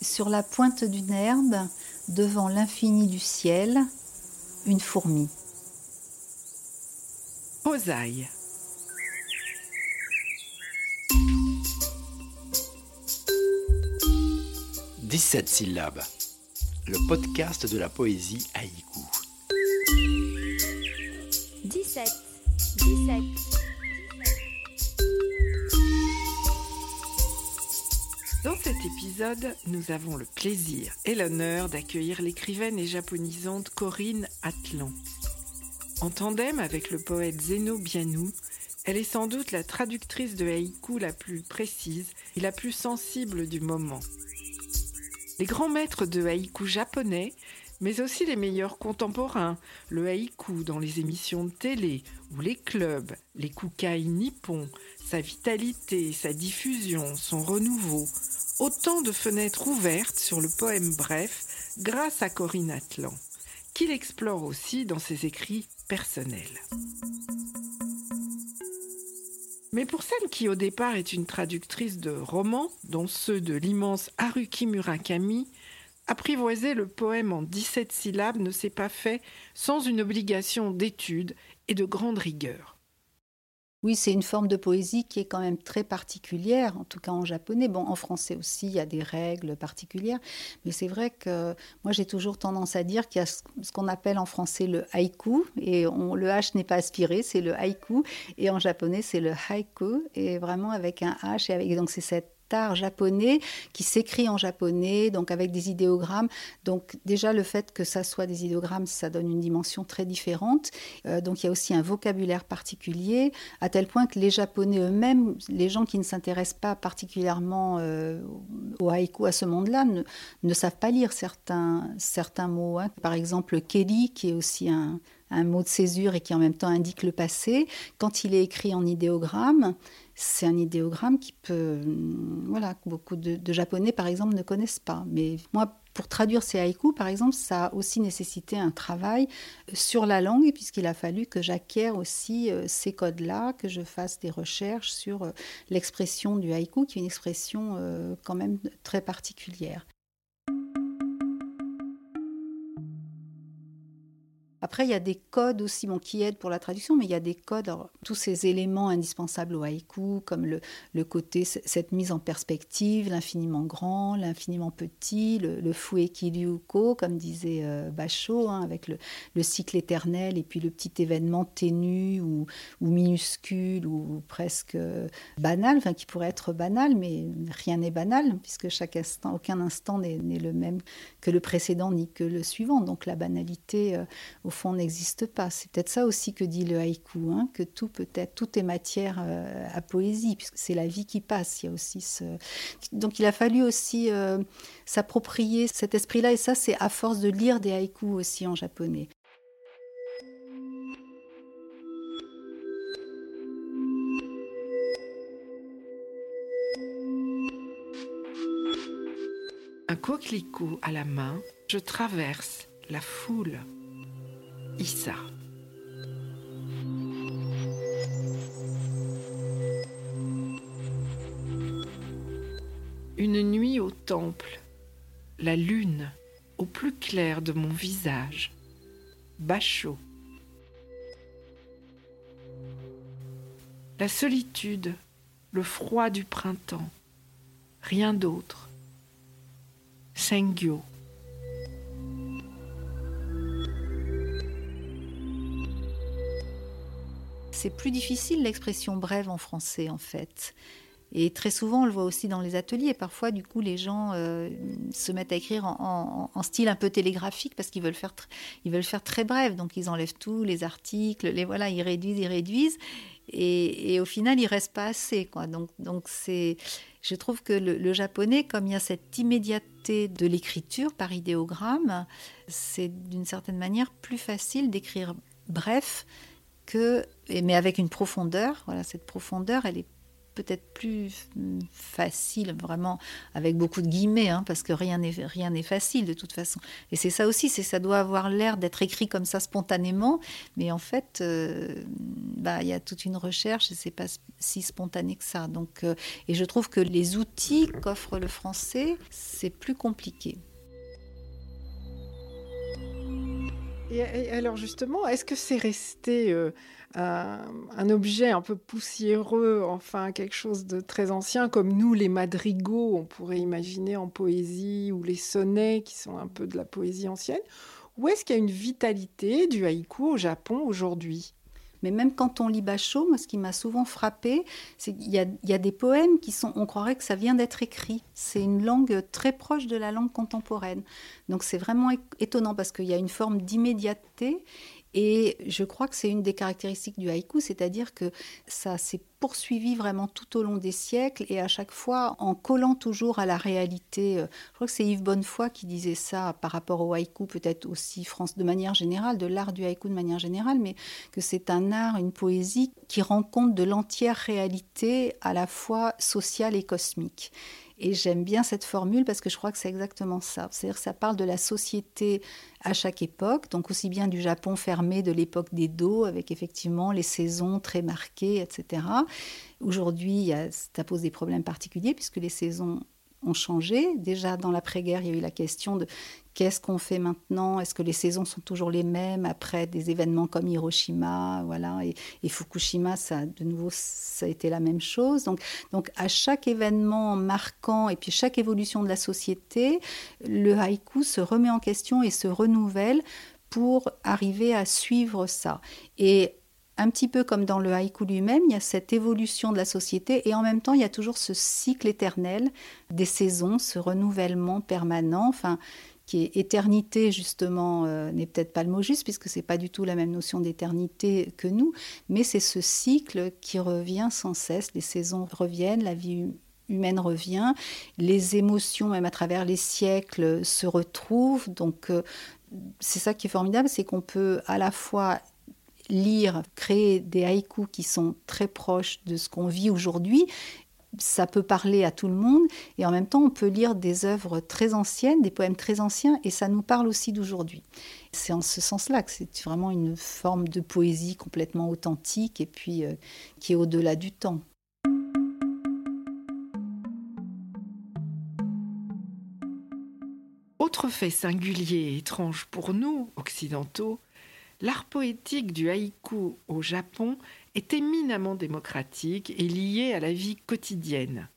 Sur la pointe d'une herbe, devant l'infini du ciel, une fourmi. Osaille. « 17 syllabes. Le podcast de la poésie haïku. 17. 17. Nous avons le plaisir et l'honneur d'accueillir l'écrivaine et japonisante Corinne Atlan. En tandem avec le poète Zeno Bianou, elle est sans doute la traductrice de haïku la plus précise et la plus sensible du moment. Les grands maîtres de haïku japonais, mais aussi les meilleurs contemporains, le haïku dans les émissions de télé ou les clubs, les kukai nippons, sa vitalité, sa diffusion, son renouveau, autant de fenêtres ouvertes sur le poème bref grâce à Corinne Atlan, qu'il explore aussi dans ses écrits personnels. Mais pour celle qui au départ est une traductrice de romans, dont ceux de l'immense Haruki Murakami, apprivoiser le poème en 17 syllabes ne s'est pas fait sans une obligation d'étude et de grande rigueur. Oui, c'est une forme de poésie qui est quand même très particulière, en tout cas en japonais. Bon, en français aussi, il y a des règles particulières, mais c'est vrai que moi j'ai toujours tendance à dire qu'il y a ce qu'on appelle en français le haïku, et le H n'est pas aspiré, c'est le haïku, et en japonais c'est le haïku, et vraiment avec un H, et avec, donc c'est cette japonais qui s'écrit en japonais, donc avec des idéogrammes. Donc déjà le fait que ça soit des idéogrammes, ça donne une dimension très différente. Euh, donc il y a aussi un vocabulaire particulier, à tel point que les Japonais eux-mêmes, les gens qui ne s'intéressent pas particulièrement euh, au haïku à ce monde-là, ne, savent pas lire certains, certains mots. Hein. Par exemple, Kelly, qui est aussi un mot de césure et qui en même temps indique le passé, quand il est écrit en idéogramme, c'est un idéogramme qui peut, voilà, beaucoup de, Japonais par exemple ne connaissent pas. Mais moi, pour traduire ces haïkus, par exemple, ça a aussi nécessité un travail sur la langue, puisqu'il a fallu que j'acquière aussi euh, ces codes-là, que je fasse des recherches sur euh, l'expression du haïku, qui est une expression euh, quand même très particulière. Après, il y a des codes aussi bon, qui aident pour la traduction, mais il y a des codes, tous ces éléments indispensables au haïku, comme le, côté, cette mise en perspective, l'infiniment grand, l'infiniment petit, le, le fuekiryuko, comme disait euh, Bachot, hein, avec le, le, cycle éternel, et puis le petit événement ténu ou, minuscule ou presque euh, banal, enfin qui pourrait être banal, mais rien n'est banal, puisque aucun instant n'est le même que le précédent ni que le suivant. Donc la banalité, euh, au fond, n'existe pas. C'est peut-être ça aussi que dit le haïku, hein, que tout peut être, tout est matière euh, à poésie, puisque c'est la vie qui passe. Il y a aussi ce... Donc il a fallu aussi euh, s'approprier cet esprit-là, et ça, c'est à force de lire des haïkus aussi en japonais. Un coquelicot à la main, je traverse la foule. Issa. Une nuit au temple, la lune au plus clair de mon visage, Bachot. La solitude, le froid du printemps, rien d'autre. Sengyo. C'est plus difficile l'expression brève en français en fait. Et très souvent, on le voit aussi dans les ateliers. Parfois, du coup, les gens euh, se mettent à écrire en, style un peu télégraphique parce qu'ils veulent faire, veulent faire très bref. Donc, ils enlèvent tous les articles, les voilà, ils réduisent, ils réduisent. Et, au final, il reste pas assez. Donc, je trouve que le, japonais, comme il y a cette immédiateté de l'écriture par idéogramme, c'est d'une certaine manière plus facile d'écrire bref mais avec une profondeur. Voilà, cette profondeur, elle est peut-être plus mm, facile, vraiment, avec beaucoup de guillemets, hein, parce que rien n'est rien n'est facile de toute façon. Et c'est ça aussi, c'est ça doit avoir l'air d'être écrit comme ça spontanément, mais en fait, euh, bah, il y a toute une recherche et c'est pas si spontané que ça. Donc, euh, et je trouve que les outils qu'offre le français, c'est plus compliqué. Et, alors justement, est-ce que c'est resté euh, un, objet un peu poussiéreux, enfin quelque chose de très ancien, comme nous les madrigaux, on pourrait imaginer en poésie, ou les sonnets qui sont un peu de la poésie ancienne, ou est-ce qu'il y a une vitalité du haïku au Japon aujourd'hui? Mais même quand on lit Bachot, ce qui m'a souvent frappé, c'est qu'il y, a des poèmes qui sont, on croirait que ça vient d'être écrit. C'est une langue très proche de la langue contemporaine. Donc c'est vraiment étonnant parce qu'il y a une forme d'immédiateté et je crois que c'est une des caractéristiques du haïku, c'est-à-dire que ça s'est poursuivi vraiment tout au long des siècles et à chaque fois en collant toujours à la réalité. Je crois que c'est Yves Bonnefoy qui disait ça par rapport au haïku, peut-être aussi de manière générale, de l'art du haïku de manière générale, mais que c'est un art, une poésie qui rend compte de l'entière réalité à la fois sociale et cosmique. Et j'aime bien cette formule parce que je crois que c'est exactement ça. C'est-à-dire que ça parle de la société à chaque époque, donc aussi bien du Japon fermé de l'époque des dos, avec effectivement les saisons très marquées, etc. Aujourd'hui, ça pose des problèmes particuliers puisque les saisons ont changé. Déjà dans l'après-guerre, il y a eu la question de qu'est-ce qu'on fait maintenant? Est-ce que les saisons sont toujours les mêmes après des événements comme Hiroshima, voilà, et, Fukushima, ça, de nouveau, ça a été la même chose. Donc, donc à chaque événement marquant et puis chaque évolution de la société, le haïku se remet en question et se renouvelle pour arriver à suivre ça. Et un petit peu comme dans le haïku lui-même, il y a cette évolution de la société et en même temps, il y a toujours ce cycle éternel des saisons, ce renouvellement permanent. Enfin, qui est éternité justement euh, n'est peut-être pas le mot juste puisque c'est pas du tout la même notion d'éternité que nous, mais c'est ce cycle qui revient sans cesse. Les saisons reviennent, la vie humaine revient, les émotions même à travers les siècles se retrouvent. Donc euh, c'est ça qui est formidable, c'est qu'on peut à la fois lire, créer des haïkus qui sont très proches de ce qu'on vit aujourd'hui ça peut parler à tout le monde et en même temps on peut lire des œuvres très anciennes, des poèmes très anciens et ça nous parle aussi d'aujourd'hui. C'est en ce sens-là que c'est vraiment une forme de poésie complètement authentique et puis euh, qui est au-delà du temps. Autre fait singulier et étrange pour nous, occidentaux, l'art poétique du haïku au Japon est éminemment démocratique et lié à la vie quotidienne.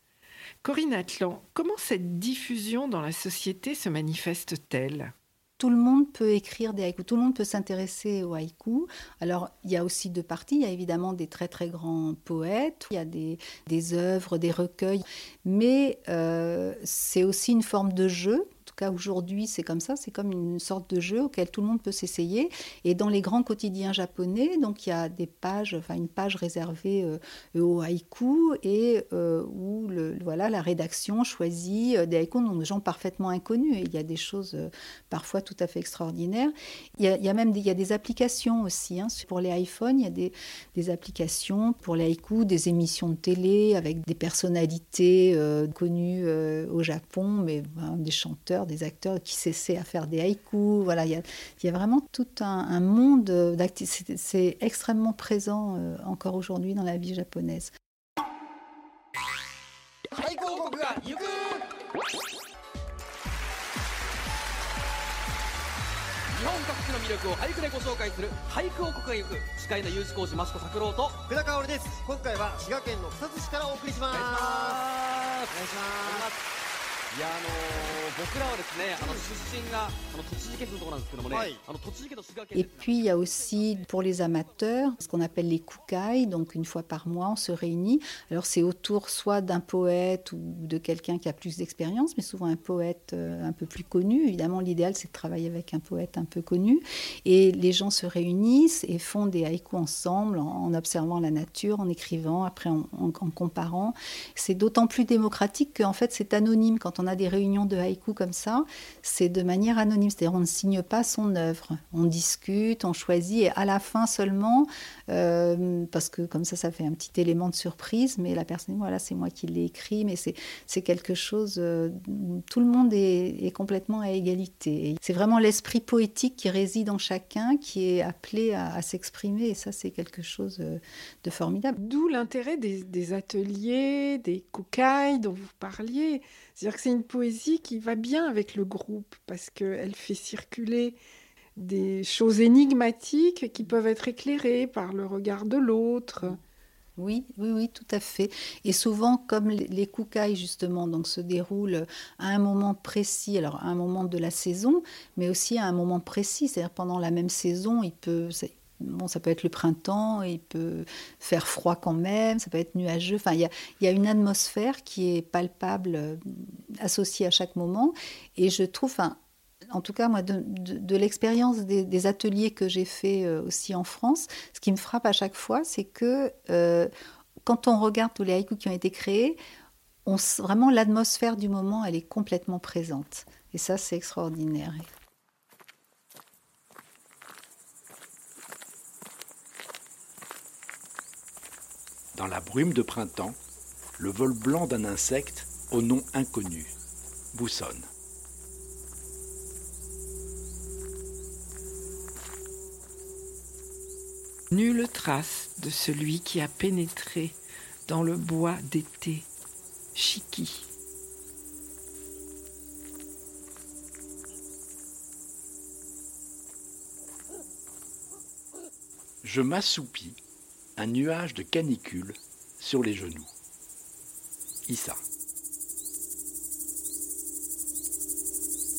Corinne Atlan, comment cette diffusion dans la société se manifeste-t-elle? Tout le monde peut écrire des haïkus, tout le monde peut s'intéresser aux haïkus. Alors, il y a aussi deux parties. Il y a évidemment des très très grands poètes, il y a des, œuvres, des recueils, mais euh, c'est aussi une forme de jeu aujourd'hui c'est comme ça, c'est comme une sorte de jeu auquel tout le monde peut s'essayer. Et dans les grands quotidiens japonais, donc il y a des pages, enfin une page réservée euh, au haïku et euh, où le, voilà la rédaction choisit euh, des haïkus dont des gens parfaitement inconnus. Et il y a des choses parfois tout à fait extraordinaires. Il y a, même des, il y a des applications aussi hein. pour les iPhones. Il y a des, applications pour les haïkus, des émissions de télé avec des personnalités connues au Japon, mais des chanteurs des acteurs qui cessaient à faire des haïkus. Voilà, il y a, vraiment tout un, monde d'activités. C'est extrêmement présent euh, encore aujourd'hui dans la vie japonaise. Et puis il y a aussi pour les amateurs ce qu'on appelle les kukai, donc une fois par mois on se réunit. Alors c'est autour soit d'un poète ou de quelqu'un qui a plus d'expérience, mais souvent un poète euh, un peu plus connu. Évidemment l'idéal c'est de travailler avec un poète un peu connu. Et les gens se réunissent et font des haïkus ensemble en, observant la nature, en écrivant, après en, en comparant. C'est d'autant plus démocratique qu'en fait c'est anonyme quand on on a des réunions de haïku, comme ça, c'est de manière anonyme. C'est-à-dire on ne signe pas son œuvre. On discute, on choisit et à la fin seulement, euh, parce que comme ça, ça fait un petit élément de surprise, mais la personne, voilà, c'est moi qui l'ai écrit, mais c'est quelque chose, euh, tout le monde est, complètement à égalité. C'est vraiment l'esprit poétique qui réside en chacun, qui est appelé à, s'exprimer, et ça, c'est quelque chose euh, de formidable. D'où l'intérêt des, des, ateliers, des kukai dont vous parliez. C'est-à-dire que c'est une poésie qui va bien avec le groupe, parce qu'elle fait circuler des choses énigmatiques qui peuvent être éclairées par le regard de l'autre. Oui, oui, oui, tout à fait. Et souvent, comme les koukaïs, justement, donc, se déroulent à un moment précis, alors à un moment de la saison, mais aussi à un moment précis, c'est-à-dire pendant la même saison, il peut, bon, ça peut être le printemps, il peut faire froid quand même, ça peut être nuageux. Enfin, il y a, y a, une atmosphère qui est palpable, euh, associée à chaque moment. Et je trouve, enfin, en tout cas, moi, de, l'expérience des, ateliers que j'ai fait euh, aussi en France, ce qui me frappe à chaque fois, c'est que euh, quand on regarde tous les haïkus qui ont été créés, vraiment l'atmosphère du moment, elle est complètement présente. Et ça, c'est extraordinaire. Dans la brume de printemps, le vol blanc d'un insecte au nom inconnu boussonne. Nulle trace de celui qui a pénétré dans le bois d'été, Shiki. Je m'assoupis, un nuage de canicule sur les genoux. Issa.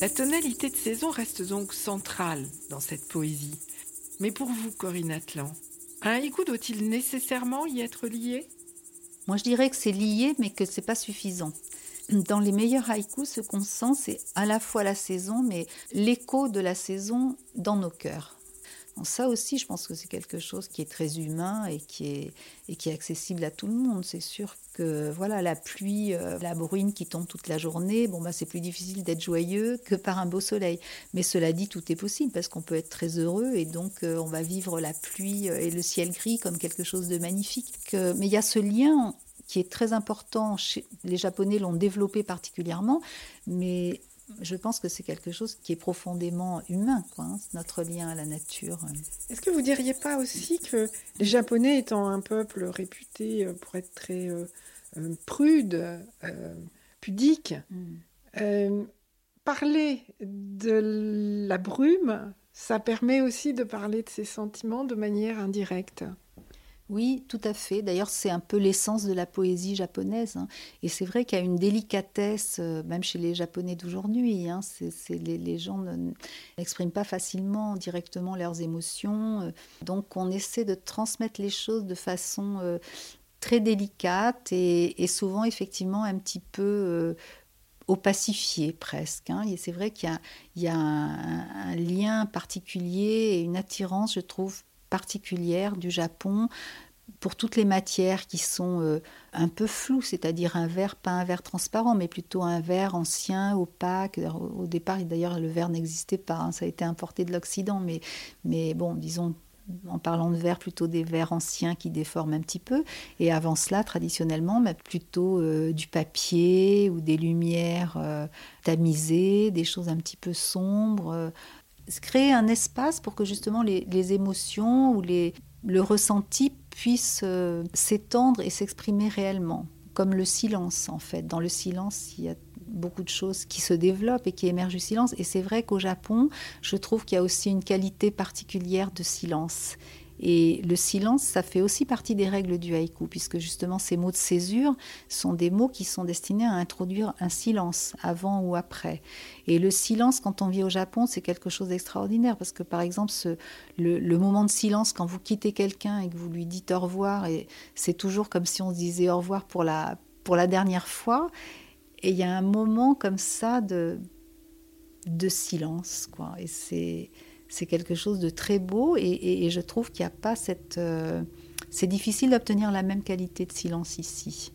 La tonalité de saison reste donc centrale dans cette poésie. Mais pour vous, Corinne Atlan, un haïku doit-il nécessairement y être lié? Moi, je dirais que c'est lié, mais que c'est pas suffisant. Dans les meilleurs haïkus, ce qu'on sent, c'est à la fois la saison, mais l'écho de la saison dans nos cœurs ça aussi, je pense que c'est quelque chose qui est très humain et qui est, accessible à tout le monde. C'est sûr que voilà, la pluie, euh, la bruine qui tombe toute la journée, bon, bah, c'est plus difficile d'être joyeux que par un beau soleil. Mais cela dit, tout est possible parce qu'on peut être très heureux et donc euh, on va vivre la pluie euh, et le ciel gris comme quelque chose de magnifique. mais il y a ce lien qui est très important. Les Japonais l'ont développé particulièrement, mais je pense que c'est quelque chose qui est profondément humain, quoi, hein, notre lien à la nature. Est-ce que vous diriez pas aussi que les Japonais étant un peuple réputé euh, pour être très euh, euh, prude, pudique, mm. parler de la brume, ça permet aussi de parler de ses sentiments de manière indirecte? Oui, tout à fait. D'ailleurs, c'est un peu l'essence de la poésie japonaise. Hein. Et c'est vrai qu'il y a une délicatesse, euh, même chez les Japonais d'aujourd'hui. Hein. les, gens n'expriment pas facilement directement leurs émotions. Euh. donc, on essaie de transmettre les choses de façon euh, très délicate et, souvent, effectivement, un petit peu opacifié presque. Hein. Et c'est vrai qu'il y a, un, lien particulier et une attirance, je trouve, particulière du Japon pour toutes les matières qui sont euh, un peu floues, c'est-à-dire un verre, pas un verre transparent, mais plutôt un verre ancien, opaque. Au départ, d'ailleurs, le verre n'existait pas, hein, ça a été importé de l'Occident, mais, mais bon, disons, en parlant de verre, plutôt des verres anciens qui déforment un petit peu. Et avant cela, traditionnellement, mais plutôt euh, du papier ou des lumières euh, tamisées, des choses un petit peu sombres créer un espace pour que justement les, émotions ou les, le ressenti puissent euh, s'étendre et s'exprimer réellement, comme le silence en fait. Dans le silence, il y a beaucoup de choses qui se développent et qui émergent du silence. Et c'est vrai qu'au Japon, je trouve qu'il y a aussi une qualité particulière de silence. Et le silence, ça fait aussi partie des règles du haïku, puisque justement ces mots de césure sont des mots qui sont destinés à introduire un silence avant ou après. Et le silence, quand on vit au Japon, c'est quelque chose d'extraordinaire, parce que par exemple, le, moment de silence, quand vous quittez quelqu'un et que vous lui dites au revoir, et c'est toujours comme si on se disait au revoir pour la, pour la dernière fois, et il y a un moment comme ça de, de silence, quoi. Et c'est c'est quelque chose de très beau et, je trouve qu'il n'y a pas cette... Euh, c'est difficile d'obtenir la même qualité de silence ici.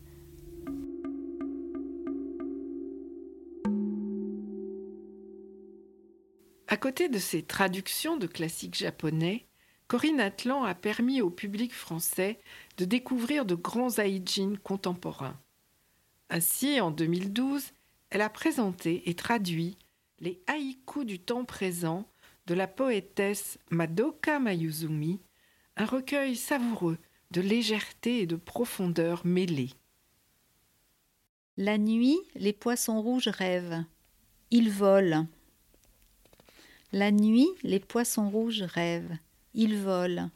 À côté de ses traductions de classiques japonais, Corinne Atlan a permis au public français de découvrir de grands haïjin contemporains. Ainsi, en 2012, elle a présenté et traduit les haïkus du temps présent de la poétesse Madoka Mayuzumi, un recueil savoureux de légèreté et de profondeur mêlées. La nuit, les poissons rouges rêvent. Ils volent. La nuit, les poissons rouges rêvent. Ils volent.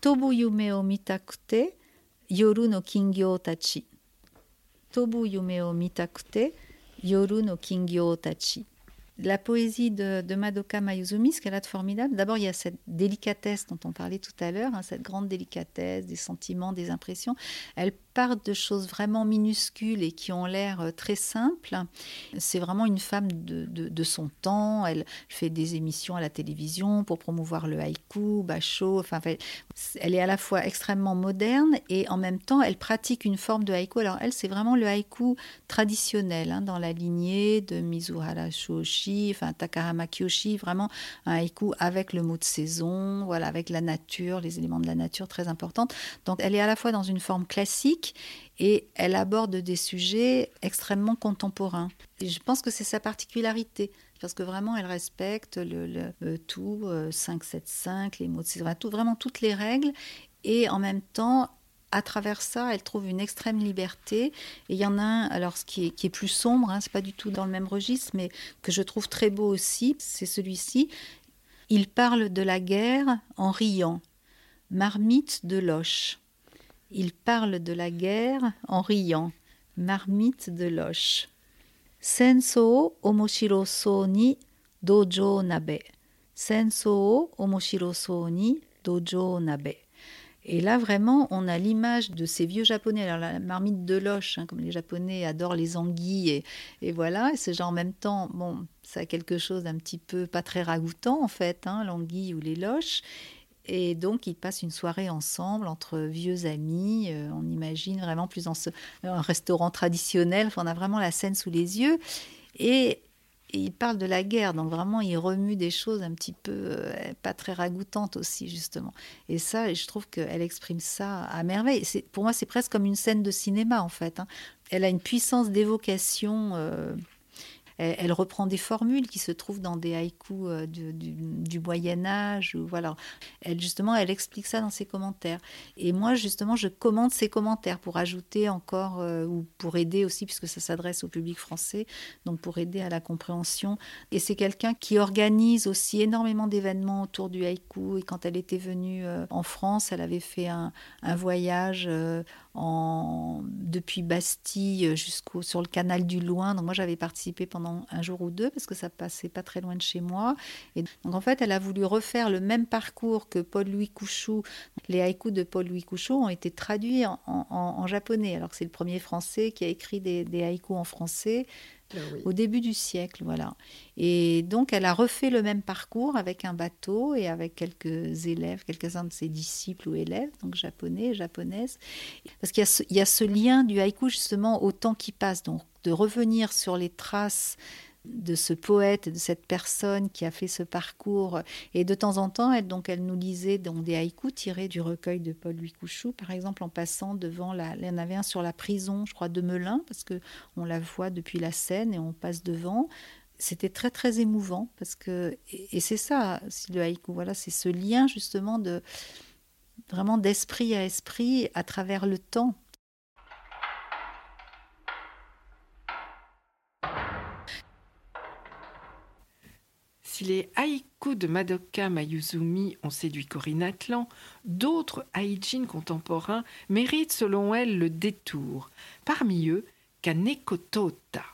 Tobu yume o mitakute, yoru no kingyo tachi. Tobu yume o mitakute, yoru no kingyo tachi la poésie de, Madoka Mayuzumi, ce qu'elle a de formidable, d'abord il y a cette délicatesse dont on parlait tout à l'heure, hein, cette grande délicatesse des sentiments, des impressions. Elle part de choses vraiment minuscules et qui ont l'air euh, très simples. C'est vraiment une femme de, son temps. Elle fait des émissions à la télévision pour promouvoir le haïku, basho. Enfin, elle est à la fois extrêmement moderne et en même temps, elle pratique une forme de haïku. Alors elle, c'est vraiment le haïku traditionnel hein, dans la lignée de Mizuhara Shoshi, enfin Takarama Kyoshi, vraiment un haïku avec le mot de saison, voilà, avec la nature, les éléments de la nature très importantes. Donc elle est à la fois dans une forme classique et elle aborde des sujets extrêmement contemporains. Et je pense que c'est sa particularité, parce que vraiment elle respecte le, euh, tout, 575, euh, les mots de tout, vraiment toutes les règles, et en même temps à travers ça, elle trouve une extrême liberté. Et il y en a un, alors ce qui est, qui est plus sombre, hein, c'est pas du tout dans le même registre, mais que je trouve très beau aussi, c'est celui-ci. Il parle de la guerre en riant. Marmite de Loche. Il parle de la guerre en riant. Marmite de Loche. Senso omoshiro so ni dojo nabe. Senso omoshiro so ni dojo nabe. Et là, vraiment, on a l'image de ces vieux japonais. Alors, la marmite de loche, hein, comme les japonais adorent les anguilles, et, et voilà, c'est genre en même temps, bon, ça a quelque chose d'un petit peu pas très ragoûtant, en fait, hein, l'anguille ou les loches. Et donc, ils passent une soirée ensemble entre vieux amis. Euh, on imagine vraiment plus dans un restaurant traditionnel. on a vraiment la scène sous les yeux. Et, ils parlent de la guerre. Donc, vraiment, ils remuent des choses un petit peu euh, pas très ragoûtantes aussi, justement. Et ça, je trouve qu'elle exprime ça à merveille. Pour moi, c'est presque comme une scène de cinéma, en fait. Hein. Elle a une puissance d'évocation. Euh, elle, reprend des formules qui se trouvent dans des haïkus euh, du, Moyen Âge. voilà. Elle justement, elle explique ça dans ses commentaires. Et moi, justement, je commande ses commentaires pour ajouter encore euh, ou pour aider aussi, puisque ça s'adresse au public français, donc pour aider à la compréhension. Et c'est quelqu'un qui organise aussi énormément d'événements autour du haïku. Et quand elle était venue euh, en France, elle avait fait un, voyage en, depuis Bastille jusqu'au sur le canal du Loing. Donc moi, j'avais participé pendant un jour ou deux parce que ça passait pas très loin de chez moi. Et donc en fait, elle a voulu refaire le même parcours que Paul-Louis Couchou. Les haïkus de Paul-Louis Couchou ont été traduits en, japonais, alors que c'est le premier français qui a écrit des, des haïkus en français. Au début du siècle, voilà. Et donc, elle a refait le même parcours avec un bateau et avec quelques élèves, quelques-uns de ses disciples ou élèves, donc japonais, japonaises. Parce qu'il y, y, a ce lien du haïku justement au temps qui passe. Donc, de revenir sur les traces de ce poète, de cette personne qui a fait ce parcours. Et de temps en temps, elle, donc, elle nous lisait donc, des haïkus tirés du recueil de Paul-Louis Couchou, par exemple, en passant devant la. Il y en avait un sur la prison, je crois, de Melun, parce que on la voit depuis la scène et on passe devant. C'était très très émouvant parce que et, c'est ça le haïku voilà c'est ce lien justement de vraiment d'esprit à esprit à travers le temps Les haïkus de Madoka Mayuzumi ont séduit Corinne Atlan, d'autres haïjin contemporains méritent selon elle le détour. Parmi eux, Kaneko Tota.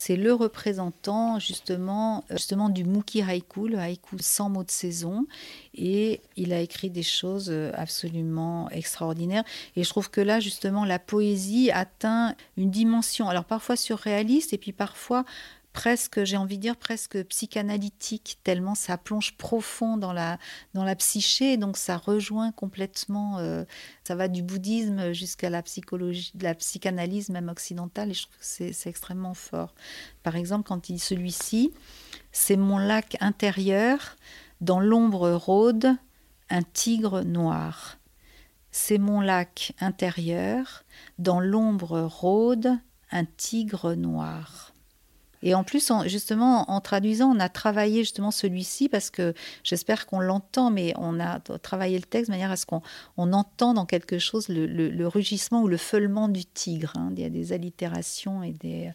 C'est le représentant justement, euh, du Muki Haïku, le haïku sans mots de saison. Et il a écrit des choses euh, absolument extraordinaires. Et je trouve que là, justement, la poésie atteint une dimension, alors parfois surréaliste et puis parfois presque, j'ai envie de dire, presque psychanalytique, tellement ça plonge profond dans la, dans la psyché, donc ça rejoint complètement, euh, ça va du bouddhisme jusqu'à la psychologie, la psychanalyse même occidentale, et je trouve que c'est extrêmement fort. Par exemple, quand il dit celui-ci, c'est mon lac intérieur, dans l'ombre rôde un tigre noir. C'est mon lac intérieur, dans l'ombre rôde un tigre noir. Et en plus, justement, en traduisant, on a travaillé justement celui-ci parce que j'espère qu'on l'entend, mais on a travaillé le texte de manière à ce qu'on on entend dans quelque chose le, rugissement ou le feulement du tigre. Hein. Il y a des allitérations et des.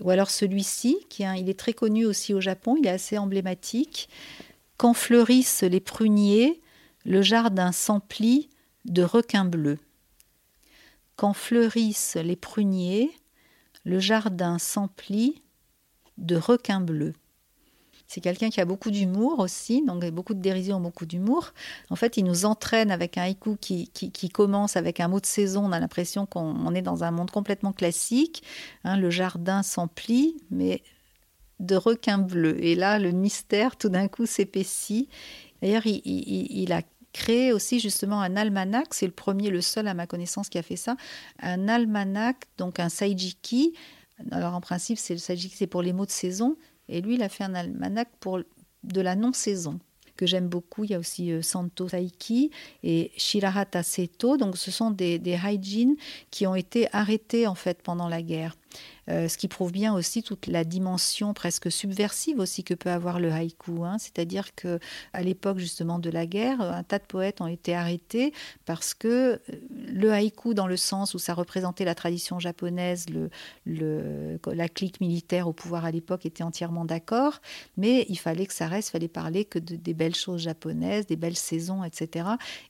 Ou alors celui-ci, qui il est très connu aussi au Japon, il est assez emblématique. Quand fleurissent les pruniers, le jardin s'emplit de requins bleus. Quand fleurissent les pruniers, le jardin s'emplit de requins bleus. C'est quelqu'un qui a beaucoup d'humour aussi, donc beaucoup de dérision, beaucoup d'humour. En fait, il nous entraîne avec un haïku qui, commence avec un mot de saison. On a l'impression qu'on est dans un monde complètement classique. Hein, le jardin s'emplit, mais de requins bleus. Et là, le mystère, tout d'un coup, s'épaissit. D'ailleurs, il, il, a créé aussi justement un almanach, c'est le premier, le seul à ma connaissance qui a fait ça, un almanach, donc un saijiki. Alors en principe, c'est le saijiki, c'est pour les mots de saison, et lui, il a fait un almanach pour de la non-saison que j'aime beaucoup. Il y a aussi euh, Santo Saiki et Shirahata Seto. Donc, ce sont des, des qui ont été arrêtés en fait pendant la guerre. Euh, ce qui prouve bien aussi toute la dimension presque subversive aussi que peut avoir le haïku. Hein. C'est-à-dire que à l'époque justement de la guerre, un tas de poètes ont été arrêtés parce que euh, le haïku, dans le sens où ça représentait la tradition japonaise, la clique militaire au pouvoir à l'époque était entièrement d'accord, mais il fallait que ça reste, il fallait parler que de, des belles choses japonaises, des belles saisons, etc.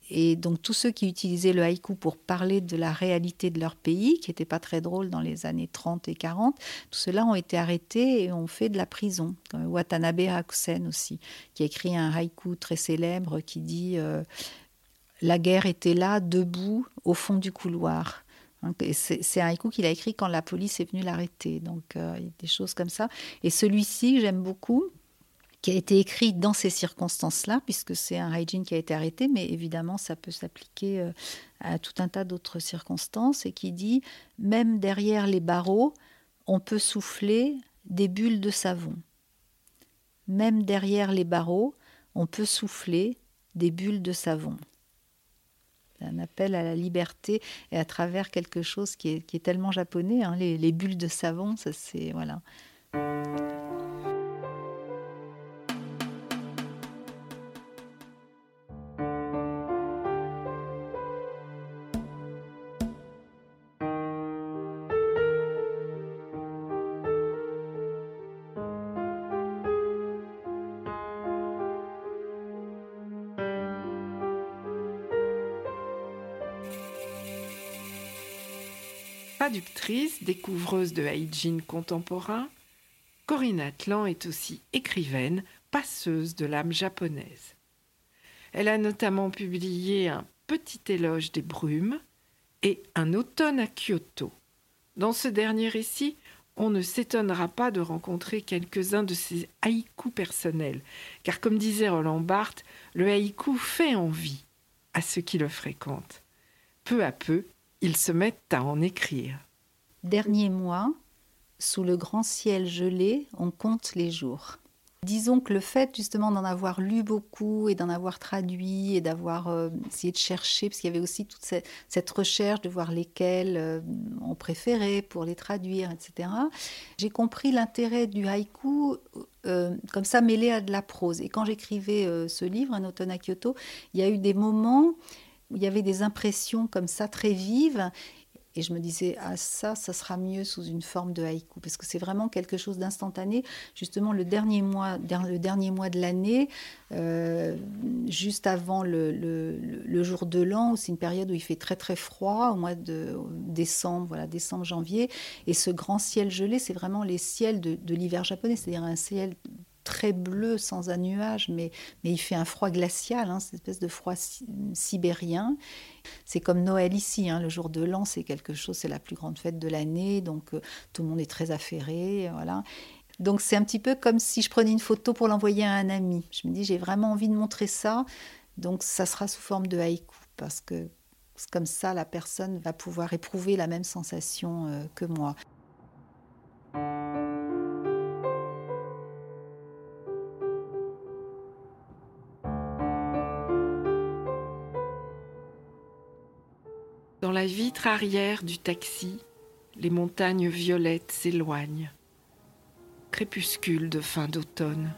Et donc tous ceux qui utilisaient le haïku pour parler de la réalité de leur pays, qui n'était pas très drôle dans les années 30 et 40, tout cela ont été arrêtés et ont fait de la prison. Watanabe Hakusen aussi, qui a écrit un haïku très célèbre qui dit euh, La guerre était là, debout, au fond du couloir. C'est un haïku qu'il a écrit quand la police est venue l'arrêter. Donc, euh, des choses comme ça. Et celui-ci, j'aime beaucoup, qui a été écrit dans ces circonstances-là, puisque c'est un hygiene qui a été arrêté, mais évidemment, ça peut s'appliquer euh, à tout un tas d'autres circonstances, et qui dit, même derrière les barreaux, on peut souffler des bulles de savon. Même derrière les barreaux, on peut souffler des bulles de savon. Un appel à la liberté et à travers quelque chose qui est, tellement japonais, hein, les, les bulles de savon, ça c'est voilà. Découvreuse de Haijin contemporain, Corinne Atlan est aussi écrivaine, passeuse de l'âme japonaise. Elle a notamment publié un petit éloge des brumes et un automne à Kyoto. Dans ce dernier récit, on ne s'étonnera pas de rencontrer quelques-uns de ses haïkus personnels, car comme disait Roland Barthes, le haïku fait envie à ceux qui le fréquentent. Peu à peu, ils se mettent à en écrire. Dernier mois, sous le grand ciel gelé, on compte les jours. Disons que le fait justement d'en avoir lu beaucoup et d'en avoir traduit et d'avoir euh, essayé de chercher, parce qu'il y avait aussi toute cette, recherche de voir lesquels euh, on préférait pour les traduire, etc., j'ai compris l'intérêt du haïku euh, comme ça mêlé à de la prose. Et quand j'écrivais ce livre, Un automne à Kyoto, il y a eu des moments où il y avait des impressions comme ça très vives. Et je me disais, ah ça, ça sera mieux sous une forme de haïku, parce que c'est vraiment quelque chose d'instantané. Justement, le dernier mois, le dernier mois de l'année, euh, juste avant le, jour de l'an, c'est une période où il fait très très froid, au mois de décembre, voilà, décembre, janvier. Et ce grand ciel gelé, c'est vraiment les ciels de l'hiver japonais, c'est-à-dire un ciel très bleu sans un nuage, mais, mais il fait un froid glacial, hein, cette espèce de froid sibérien. C'est comme Noël ici, hein, le jour de l'an, c'est quelque chose, c'est la plus grande fête de l'année, donc euh, tout le monde est très affairé, voilà. Donc c'est un petit peu comme si je prenais une photo pour l'envoyer à un ami. Je me dis j'ai vraiment envie de montrer ça, donc ça sera sous forme de haïku parce que comme ça la personne va pouvoir éprouver la même sensation euh, que moi. La vitre arrière du taxi, les montagnes violettes s'éloignent. Crépuscule de fin d'automne.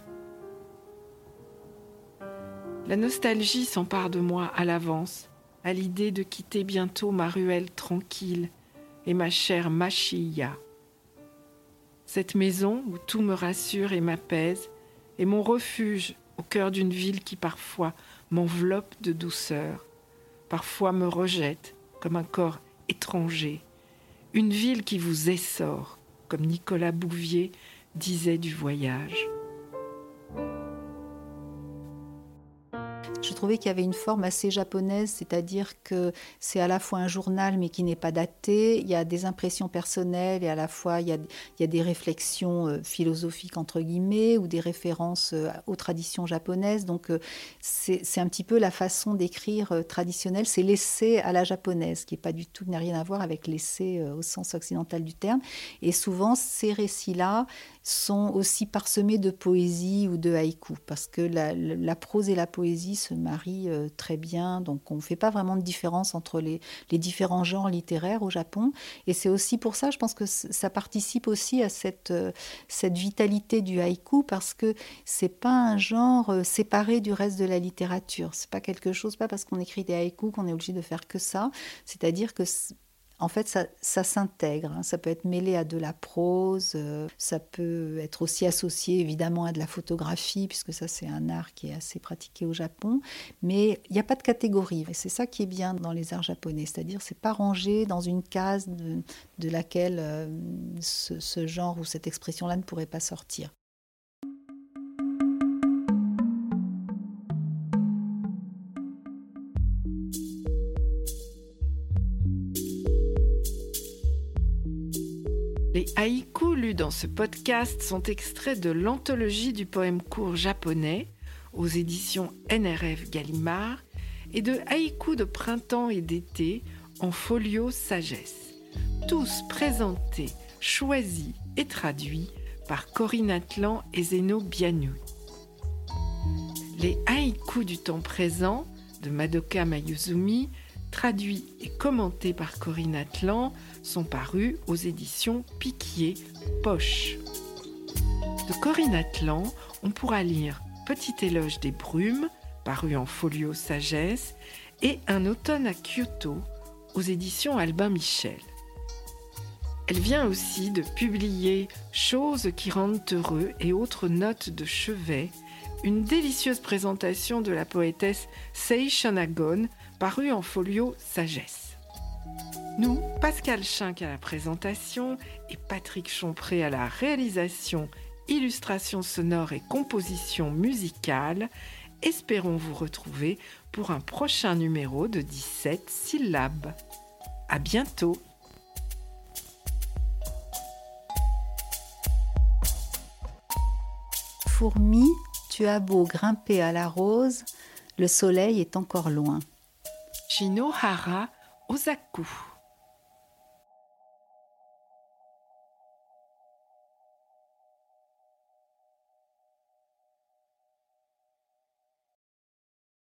La nostalgie s'empare de moi à l'avance, à l'idée de quitter bientôt ma ruelle tranquille et ma chère Machia. Cette maison où tout me rassure et m'apaise est mon refuge au cœur d'une ville qui parfois m'enveloppe de douceur, parfois me rejette comme un corps étranger, une ville qui vous essore, comme Nicolas Bouvier disait du voyage. Je trouvais qu'il y avait une forme assez japonaise, c'est-à-dire que c'est à la fois un journal mais qui n'est pas daté, il y a des impressions personnelles et à la fois il y a, des réflexions euh, philosophiques entre guillemets ou des références euh, aux traditions japonaises. Donc euh, c'est un petit peu la façon d'écrire traditionnelle, c'est l'essai à la japonaise, qui n'a rien à voir avec l'essai au sens occidental du terme. Et souvent ces récits-là sont aussi parsemés de poésie ou de haïku, parce que la, prose et la poésie se marient euh, très bien, donc on ne fait pas vraiment de différence entre les, différents genres littéraires au Japon. Et c'est aussi pour ça, je pense que ça participe aussi à cette, euh, cette vitalité du haïku, parce que c'est pas un genre euh, séparé du reste de la littérature. C'est pas quelque chose, pas parce qu'on écrit des haïkus qu'on est obligé de faire que ça. C'est-à-dire que en fait, ça, s'intègre. Hein. Ça peut être mêlé à de la prose, euh, ça peut être aussi associé évidemment à de la photographie, puisque ça c'est un art qui est assez pratiqué au Japon. Mais il n'y a pas de catégorie. Et c'est ça qui est bien dans les arts japonais, c'est-à-dire c'est pas rangé dans une case de, laquelle euh, ce genre ou cette expression-là ne pourrait pas sortir. Les haïkus lus dans ce podcast sont extraits de l'anthologie du poème court japonais aux éditions NRF Gallimard et de haïkus de printemps et d'été en folio sagesse, tous présentés, choisis et traduits par Corinne Atlan et Zeno Bianou. Les haïkus du temps présent de Madoka Mayuzumi, traduits et commentés par Corinne Atlan, sont parus aux éditions Piquier Poche. De Corinne Atlan, on pourra lire Petit éloge des brumes, paru en folio Sagesse, et Un automne à Kyoto, aux éditions Albin Michel. Elle vient aussi de publier Choses qui rendent heureux et autres notes de chevet, une délicieuse présentation de la poétesse Sei Shanagon, parue en folio Sagesse. Nous, Pascal Schinck à la présentation et Patrick Chompré à la réalisation, illustration sonore et composition musicale, espérons vous retrouver pour un prochain numéro de 17 syllabes. À bientôt! Fourmi, tu as beau grimper à la rose, le soleil est encore loin. Shinohara Osaku